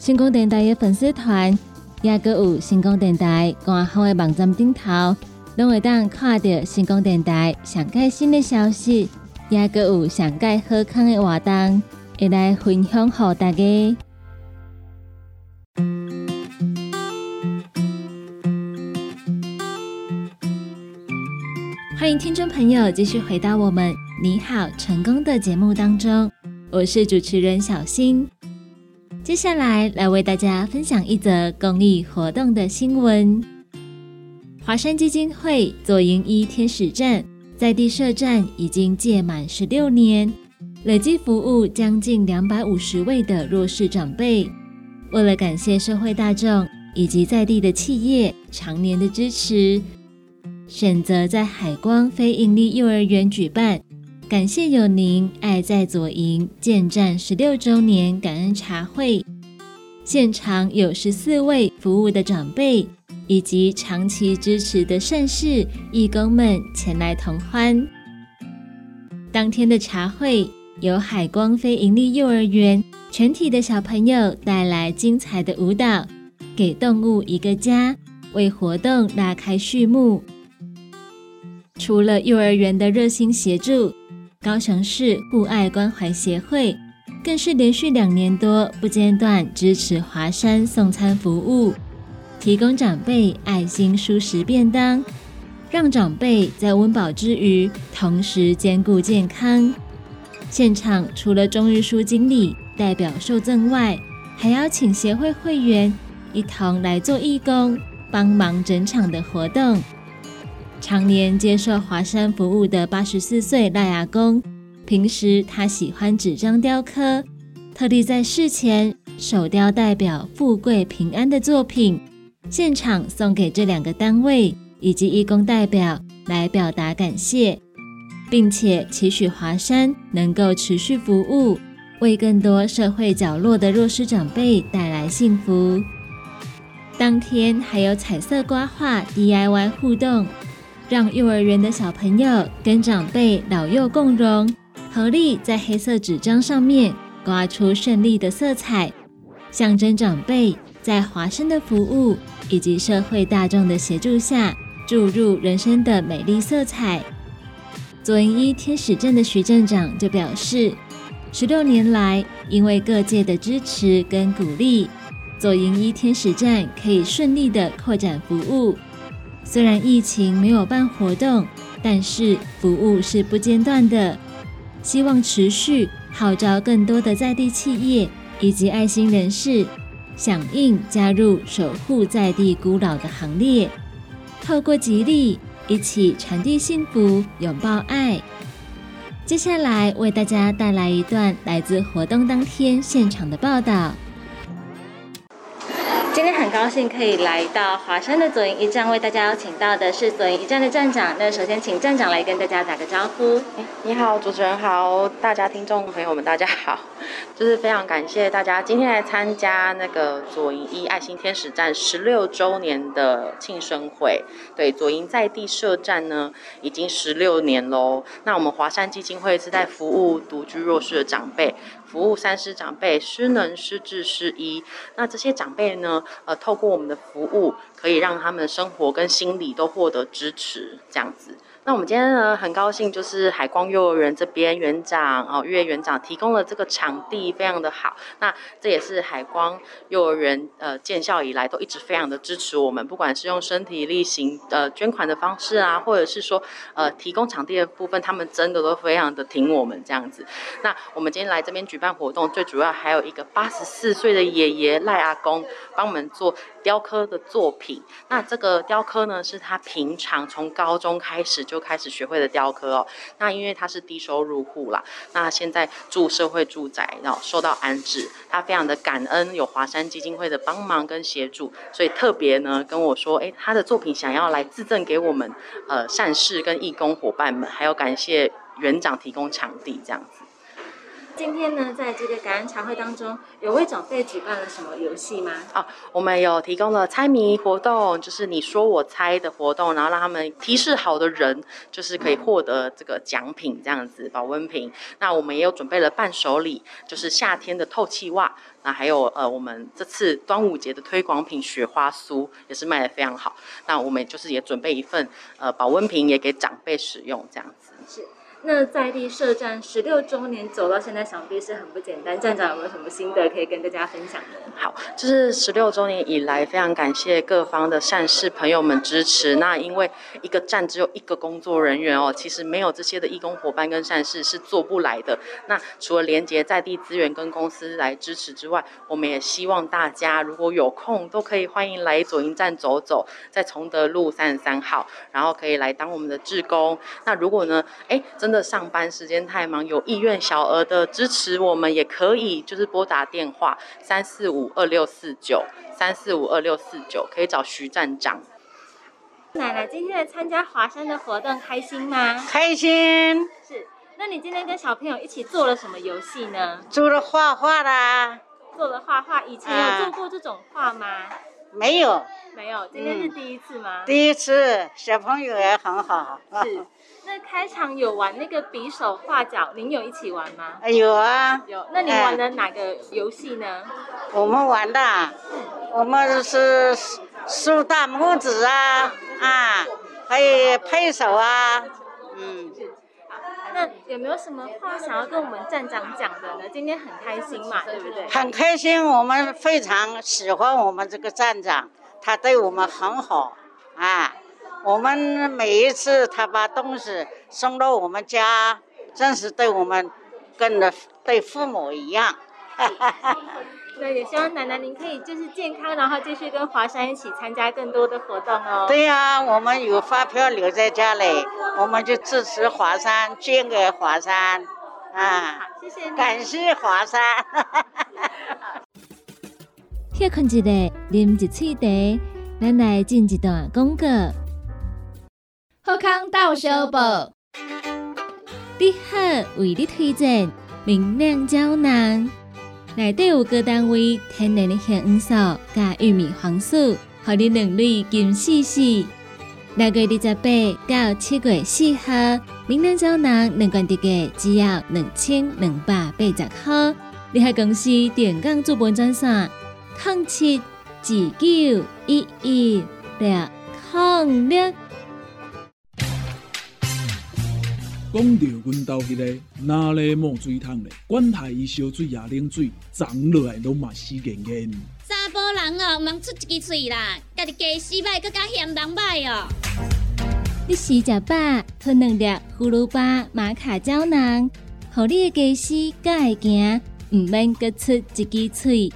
星光电台的粉丝团，也个有星光电台官方的网站顶头，拢会当看到星光电台上盖新的消息，也个有上盖好康的活动，会来分享给大家。欢迎听众朋友继续回到我们你好成功的节目当中，我是主持人小新。接下来来为大家分享一则公益活动的新闻。华山基金会左营一天使站在地设站已经届满十六年，累计服务将近两百五十位的弱势长辈。为了感谢社会大众以及在地的企业常年的支持，选择在海光非营利幼儿园举办。感谢有您，爱在左营建站十六周年感恩茶会，现场有十四位服务的长辈以及长期支持的善事义工们前来同欢。当天的茶会由海光非营利幼儿园全体的小朋友带来精彩的舞蹈，给动物一个家，为活动拉开序幕。除了幼儿园的热心协助。高雄市互爱关怀协会更是连续两年多不间断支持华山送餐服务，提供长辈爱心舒食便当，让长辈在温饱之余，同时兼顾健康。现场除了中日书经理代表受赠外，还邀请协会会员一同来做义工，帮忙整场的活动。常年接受华山服务的八十四岁赖阿公，平时他喜欢纸张雕刻，特地在事前手雕代表富贵平安的作品，现场送给这两个单位以及义工代表来表达感谢，并且期许华山能够持续服务，为更多社会角落的弱势长辈带来幸福。当天还有彩色刮画 DIY 互动。让幼儿园的小朋友跟长辈老幼共融，合力在黑色纸张上面刮出胜利的色彩，象征长辈在华生的服务以及社会大众的协助下，注入人生的美丽色彩。左营一天使镇的徐镇长就表示，十六年来，因为各界的支持跟鼓励，左营一天使站可以顺利的扩展服务。虽然疫情没有办活动，但是服务是不间断的。希望持续号召更多的在地企业以及爱心人士响应加入守护在地古老的行列，透过吉利。一起传递幸福，拥抱爱。接下来为大家带来一段来自活动当天现场的报道。高兴可以来到华山的左营一站，为大家邀请到的是左营一站的站长。那首先请站长来跟大家打个招呼。你好，主持人好，大家听众朋友们大家好，就是非常感谢大家今天来参加那个左营一爱心天使站十六周年的庆生会。对，左营在地设站呢已经十六年喽。那我们华山基金会是在服务独居弱势的长辈。服务三师长辈，师能、师智、师医。那这些长辈呢？呃，透过我们的服务，可以让他们生活跟心理都获得支持，这样子。那我们今天呢，很高兴，就是海光幼儿园这边园长哦，岳园长提供了这个场地，非常的好。那这也是海光幼儿园呃建校以来都一直非常的支持我们，不管是用身体力行呃捐款的方式啊，或者是说呃提供场地的部分，他们真的都非常的挺我们这样子。那我们今天来这边举办活动，最主要还有一个八十四岁的爷爷赖阿公帮我们做雕刻的作品。那这个雕刻呢，是他平常从高中开始。就开始学会了雕刻哦。那因为他是低收入户啦，那现在住社会住宅，然后受到安置，他非常的感恩有华山基金会的帮忙跟协助，所以特别呢跟我说，哎，他的作品想要来自赠给我们呃善事跟义工伙伴们，还要感谢园长提供场地这样子。今天呢，在这个感恩茶会当中，有为长辈举办了什么游戏吗？哦，我们有提供了猜谜活动，就是你说我猜的活动，然后让他们提示好的人，就是可以获得这个奖品，这样子保温瓶。那我们也有准备了伴手礼，就是夏天的透气袜。那还有呃，我们这次端午节的推广品雪花酥也是卖的非常好。那我们就是也准备一份呃保温瓶，也给长辈使用，这样子。是。那在地设站十六周年走到现在，想必是很不简单。站长有没有什么心得可以跟大家分享呢？好，就是十六周年以来，非常感谢各方的善事朋友们支持。那因为一个站只有一个工作人员哦，其实没有这些的义工伙伴跟善事是做不来的。那除了连接在地资源跟公司来支持之外，我们也希望大家如果有空都可以欢迎来左营站走走，在崇德路三十三号，然后可以来当我们的志工。那如果呢，哎，真真的上班时间太忙，有意愿小额的支持我们也可以，就是拨打电话三四五二六四九三四五二六四九，可以找徐站长。奶奶今天来参加华山的活动，开心吗？开心。是，那你今天跟小朋友一起做了什么游戏呢？做了画画啦。做了画画，以前有做过这种画吗？没有。没有，今天是第一次吗？第一次，小朋友也很好。是。那开场有玩那个比手画脚，您有一起玩吗？有啊，有。那你玩的哪个游戏呢？我们玩的，我们是竖大拇指啊，啊，还有拍手啊，嗯。那有没有什么话想要跟我们站长讲的呢？今天很开心嘛，对不对？很开心，我们非常喜欢我们这个站长，他对我们很好，啊。我们每一次他把东西送到我们家，真是对我们跟的对父母一样。那也希望奶奶您可以就是健康，然后继续跟华山一起参加更多的活动哦。对呀，我们有发票留在家里，我们就支持华山，捐给华山。啊，谢谢。感谢华山。歇困一下，啉一喙茶，咱来进一段广告。好康到小宝，你好，为你推荐明亮胶囊，内底有各单位天然的香红素加玉米黄素，让你两粒金细细。六月二十八到七月四号，明亮胶囊两罐一个只要两千两百八十块。你喺公司电工做本专线，零七九一一六六。讲到阮兜迄个哪里冒水桶嘞？管他伊烧水也冷水，长落来拢嘛死严严。查甫人哦，毋出一支嘴啦，家己家洗歹，更加嫌人歹哦。你食食饱，吞两粒葫芦巴、马卡胶囊，互你的家洗才会行，毋免各出一支嘴。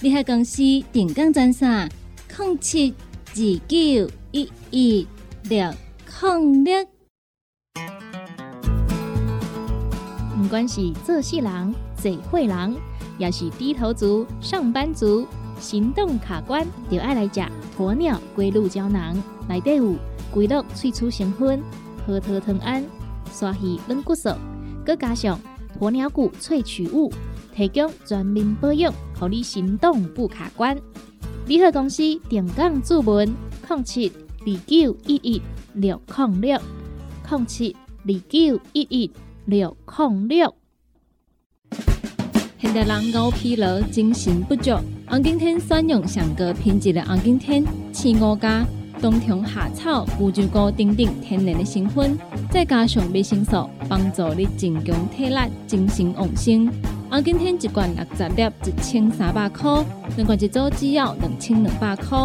你喺公司定岗专线：零七二九一一六零六。不管是做事人、嘴会人，也是低头族、上班族，行动卡关，就爱来食鸵鸟龟鹿胶囊。内底有龟鹿萃取成分，核桃藤胺、刷鱼软骨素，佮加上鸵鸟骨萃取物，提供全面保养，让你行动不卡关。联合公司定岗注文：零七二九一一六零六零七二九一一。六控六，现代人熬疲劳、精神不足。红景天选用上个品质的红景天青乌加冬虫夏草、乌鸡菇等等天然的成分，再加上维生素，帮助你增强体力、精神旺盛。红景天一罐六十粒，一千三百块；两罐一组只要两千两百块。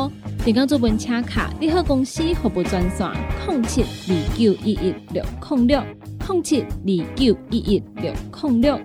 订购做本车卡，你好公司服务专线：零七二九一一六零六。零七二九一一六零六。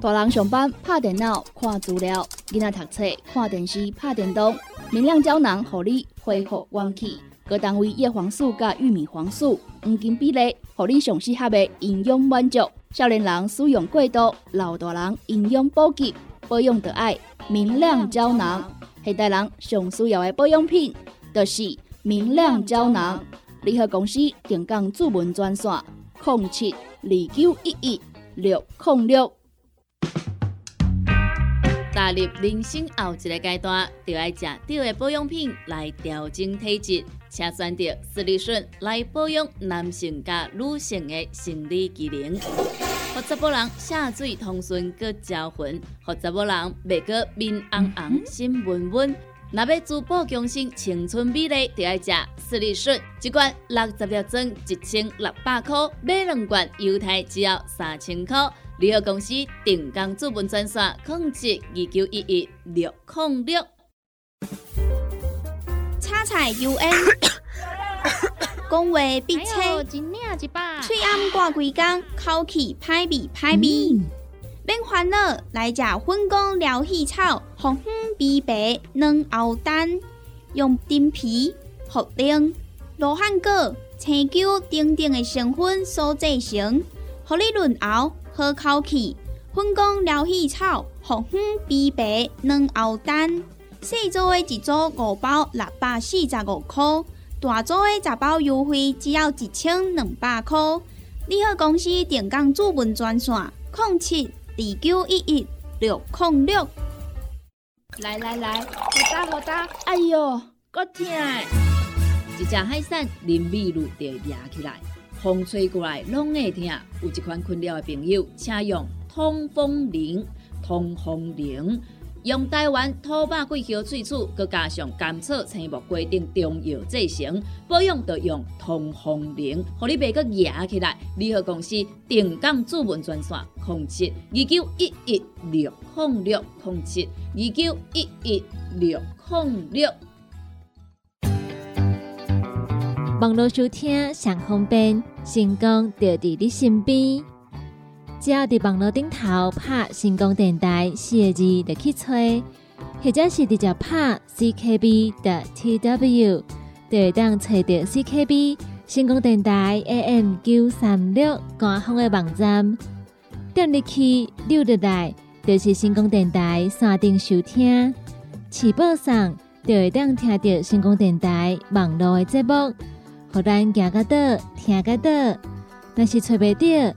大人上班拍电脑看资料，囡仔读册看电视拍电动。明亮胶囊，互你恢复元气。各单位叶黄素加玉米黄素黄金比例，互你上适合的营养满足。少年人使用过度，老大人营养补给，保养的爱明亮胶囊。现代人上需要的保养品，就是明亮胶囊。联合公司定岗主文专线。零七二九一一六零六。踏入人生后一个阶段，就要食对的保养品来调整体质，请选择斯利顺来保养男性加女性的生理机能，让查某人下水通顺个招魂，让查某人袂过面红红心温温。若要珠宝强身、青春美丽，就要食斯利顺，一罐六十粒装，一千六百块；买两罐，犹太只要三千块。联合公司定岗资本专线：控制二九一一六零六。叉菜 U N，讲话必切，嘴暗挂几工，口气歹味歹味。免烦恼，来食粉工疗气草，红粉枇杷软藕丹，用丁皮、茯苓、罗汉果、青椒等等的成分所制成，合你润喉好口气。粉工疗气草，红粉枇杷软藕丹，细组的一组五包六百四十五块，大组的。十包优惠只要一千两百块。你好，公司电工主文专线：零七。二九一一六零六，来来来，好打好打，哎哟，够痛！一只海扇淋米露就压起来，风吹过来拢会痛。有一款困扰的朋友，请用通风铃，通风铃。用台湾土白桂花萃取，佮加上甘草、青木、规定中药制成，保养要用通风灵，互你袂佮压起来。联合公司定岗主文专线：零七二九一一六控六零七二九一一六控六。网络收听上方便，成功就伫你身边。只要伫网络顶头拍成功电台四个字，就去吹，或者是直接拍 CKB 的 TW，就会当找到 CKB 成功电台 AM 九三六官方的网站。点入去六入来，就是成功电台山顶收听，起播上就会当听到成功电台网络的节目，互咱行个倒，听个倒，若是找袂到。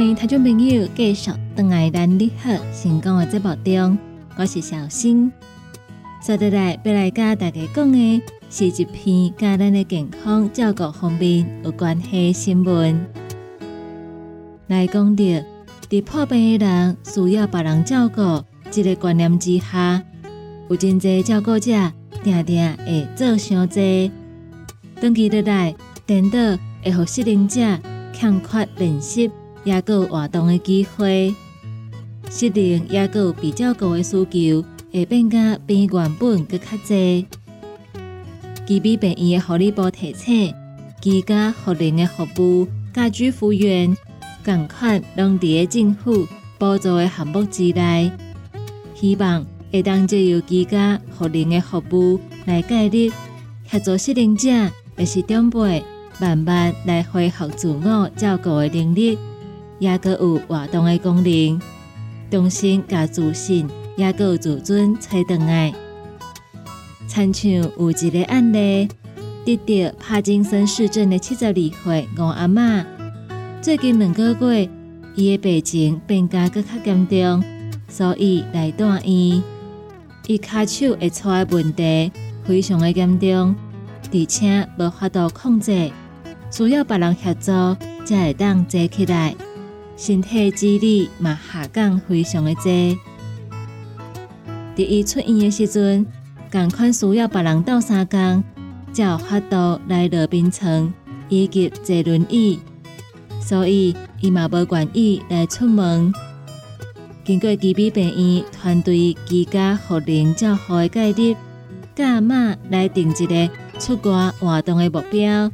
欢迎听众朋友继续登来咱你好成功的节目中，我是小新。接下来要来跟大家讲的是一篇甲咱的健康照顾方面有关系新闻。来讲到，伫破病的人需要别人照顾这个观念之下，有真侪照顾者定定会做伤济，长期落来，颠倒会互适龄者欠缺练习。也有活动的机会，适龄也有比较高的需求，会变甲比原本更较济。基比病院的护理部提醒，居家护理的服务、家居服务员，共款拢伫政府补助的项目之内。希望会当借由居家护理的服务来介入，协助适龄者，也是长辈，慢慢来恢复自我照顾的能力。也个有活动的功能，重新甲自信，也个有自尊找回来。亲像有一个案例，得到帕金森氏症的七十二岁五阿嬷，最近两个月，伊的病情变加搁较严重，所以来住院。伊骹手会出的问题非常的严重，而且无法度控制，需要别人协助才会当坐起来。身体肌力嘛下降非常的多。伫伊出院的时阵，共款需要别人斗三工，才有法度来落冰床以及坐轮椅，所以伊嘛无愿意来出门。经过基比病院团队居家护龄照护的介入，甲阿嬷来定一个出国活动的目标，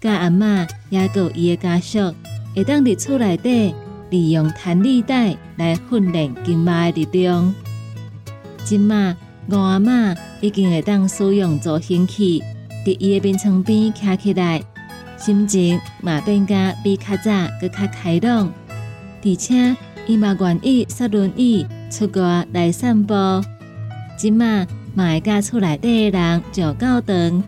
甲阿嬷也有伊的家属。会当伫厝内底利用弹力带来训练经脉的力量。即马吴阿嬷已经会当使用助行器，伫伊的病床边徛起来，心情嘛变加比较早搁较开朗。而且伊嘛愿意坐轮椅出国来散步。即马嘛会甲厝内底的人上教堂，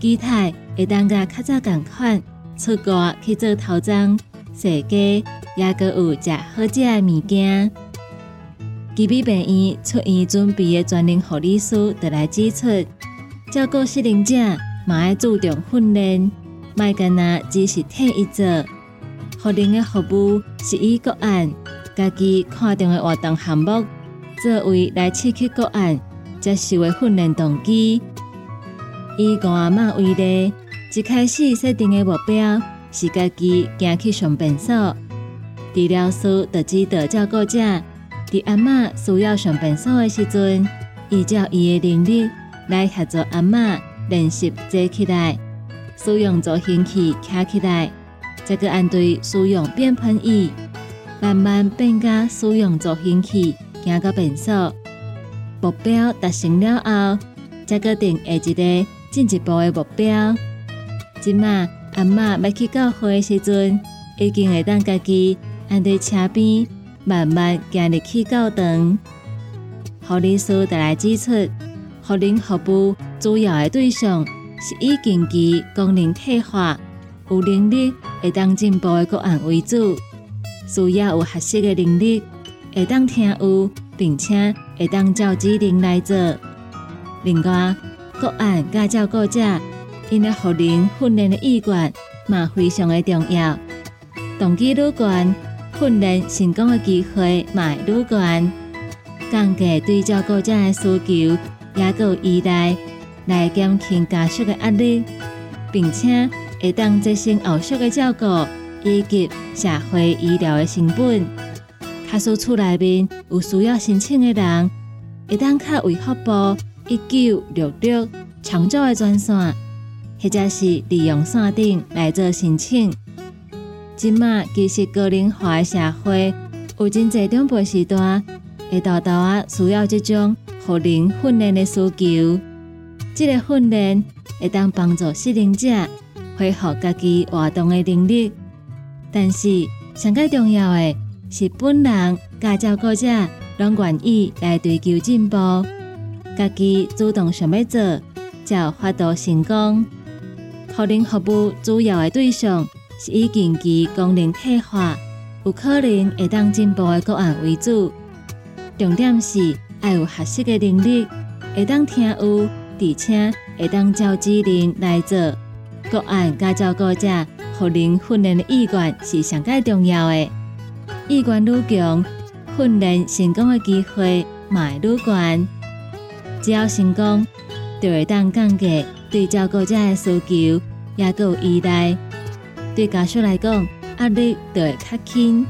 期待会当甲较早共款出国去做头章。世界也阁有食好食的物件。基比病院出院准备的专人护理师就来指出，照顾适龄者嘛爱注重训练，卖干那只是替一做。护理的服务是以个案家己看重的活动项目作为来刺激个案接受的训练动机。以公阿妈为例，一开始设定的目标。是家己行去上便所，治疗师就指导照顾者，伫阿嬷需要上便所的时阵，依照伊的能力来协助阿嬷练习坐起来，使用助行器站起来，再个按对使用便盆椅，慢慢变加使用助行器行到便所。目标达成了后，再个定下一个进一步的目标。即马。阿嬷要去教会的时阵，已经会当家己按在车边慢慢行入去教堂。护理师带来指出，护龄服务主要的对象是以经济功能退化、有能力会当进步的个案为主，需要有合适的能力会当听有，并且会当照指令来做。另外，个案甲照顾者。因的护龄训练的意愿嘛非常的重要，动机愈悬，训练成功的机会嘛愈悬。降低对照顾者的需求，也够依赖来减轻家属的压力，并且会当节省后续的照顾以及社会医疗的成本。卡所厝内面有需要申请的人，会当卡为福部一九六六长照的专线。或者是利用线顶来做申请。今麦其实高龄化的社会，有真侪长辈时段会大大啊需要这种护龄训练的需求。这个训练会当帮助适龄者恢复家己活动的能力。但是上个重要的是，本人甲照顾者拢愿意来追求进步，家己主动想要做，才有法度成功。护龄服务主要的对象是以近期功能退化、有可能会当进步的个案为主。重点是要有合适的能力，会当听有，而且会当照指令来做。个案加照顾者，互人训练的意愿是上界重要的。意愿愈强，训练成功的机会嘛愈悬。只要成功，就会当降低对照顾者的需求，也有依赖。对家属来讲，压力就会较轻。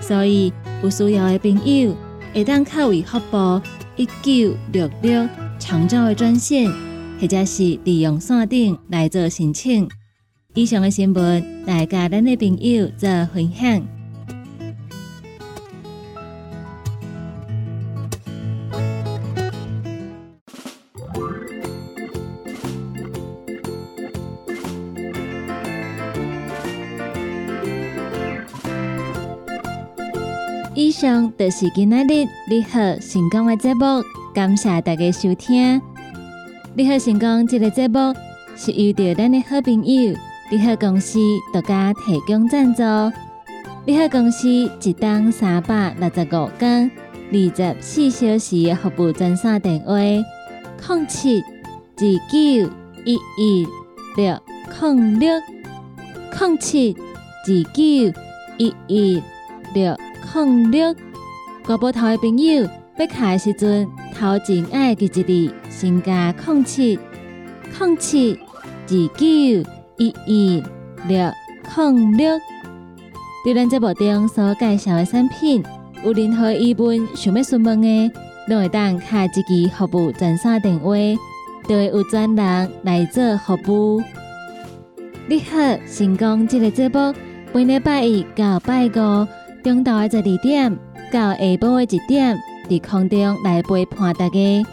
所以有需要的朋友，会当靠为服务一九六六长照的专线，或者是利用线顶来做申请。以上的新闻，来甲咱的朋友做分享。上就是今仔日你好成功的节目，感谢大家收听。你好成功这个节目是遇到咱的好朋友你好公司独家提供赞助。你好公司一档三百六十五天二十四小时的服务专线电话：零七二九一一六零六零七二九一一六。零六，国宝头的朋友要卡的时阵，头前爱记一字，先加空七空七二九一一六空六。对咱这部中所介绍的产品，有任何疑问想要询问的，拢会当卡一支服务专线电话，就会有专人来做服务。你好，成功这个节目，每礼拜一到拜五。中昼的十二点到下晡的一点，伫空中来陪伴大家。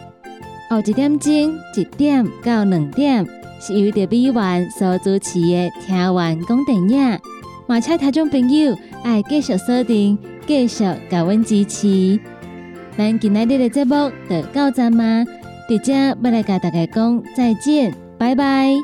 后一点钟一点到两点，是由着美元所主持的听完讲电影。马车听众朋友爱继续锁定，继续甲阮支持。咱今日的节目就到这吗？伫遮要来甲大家讲再见，拜拜。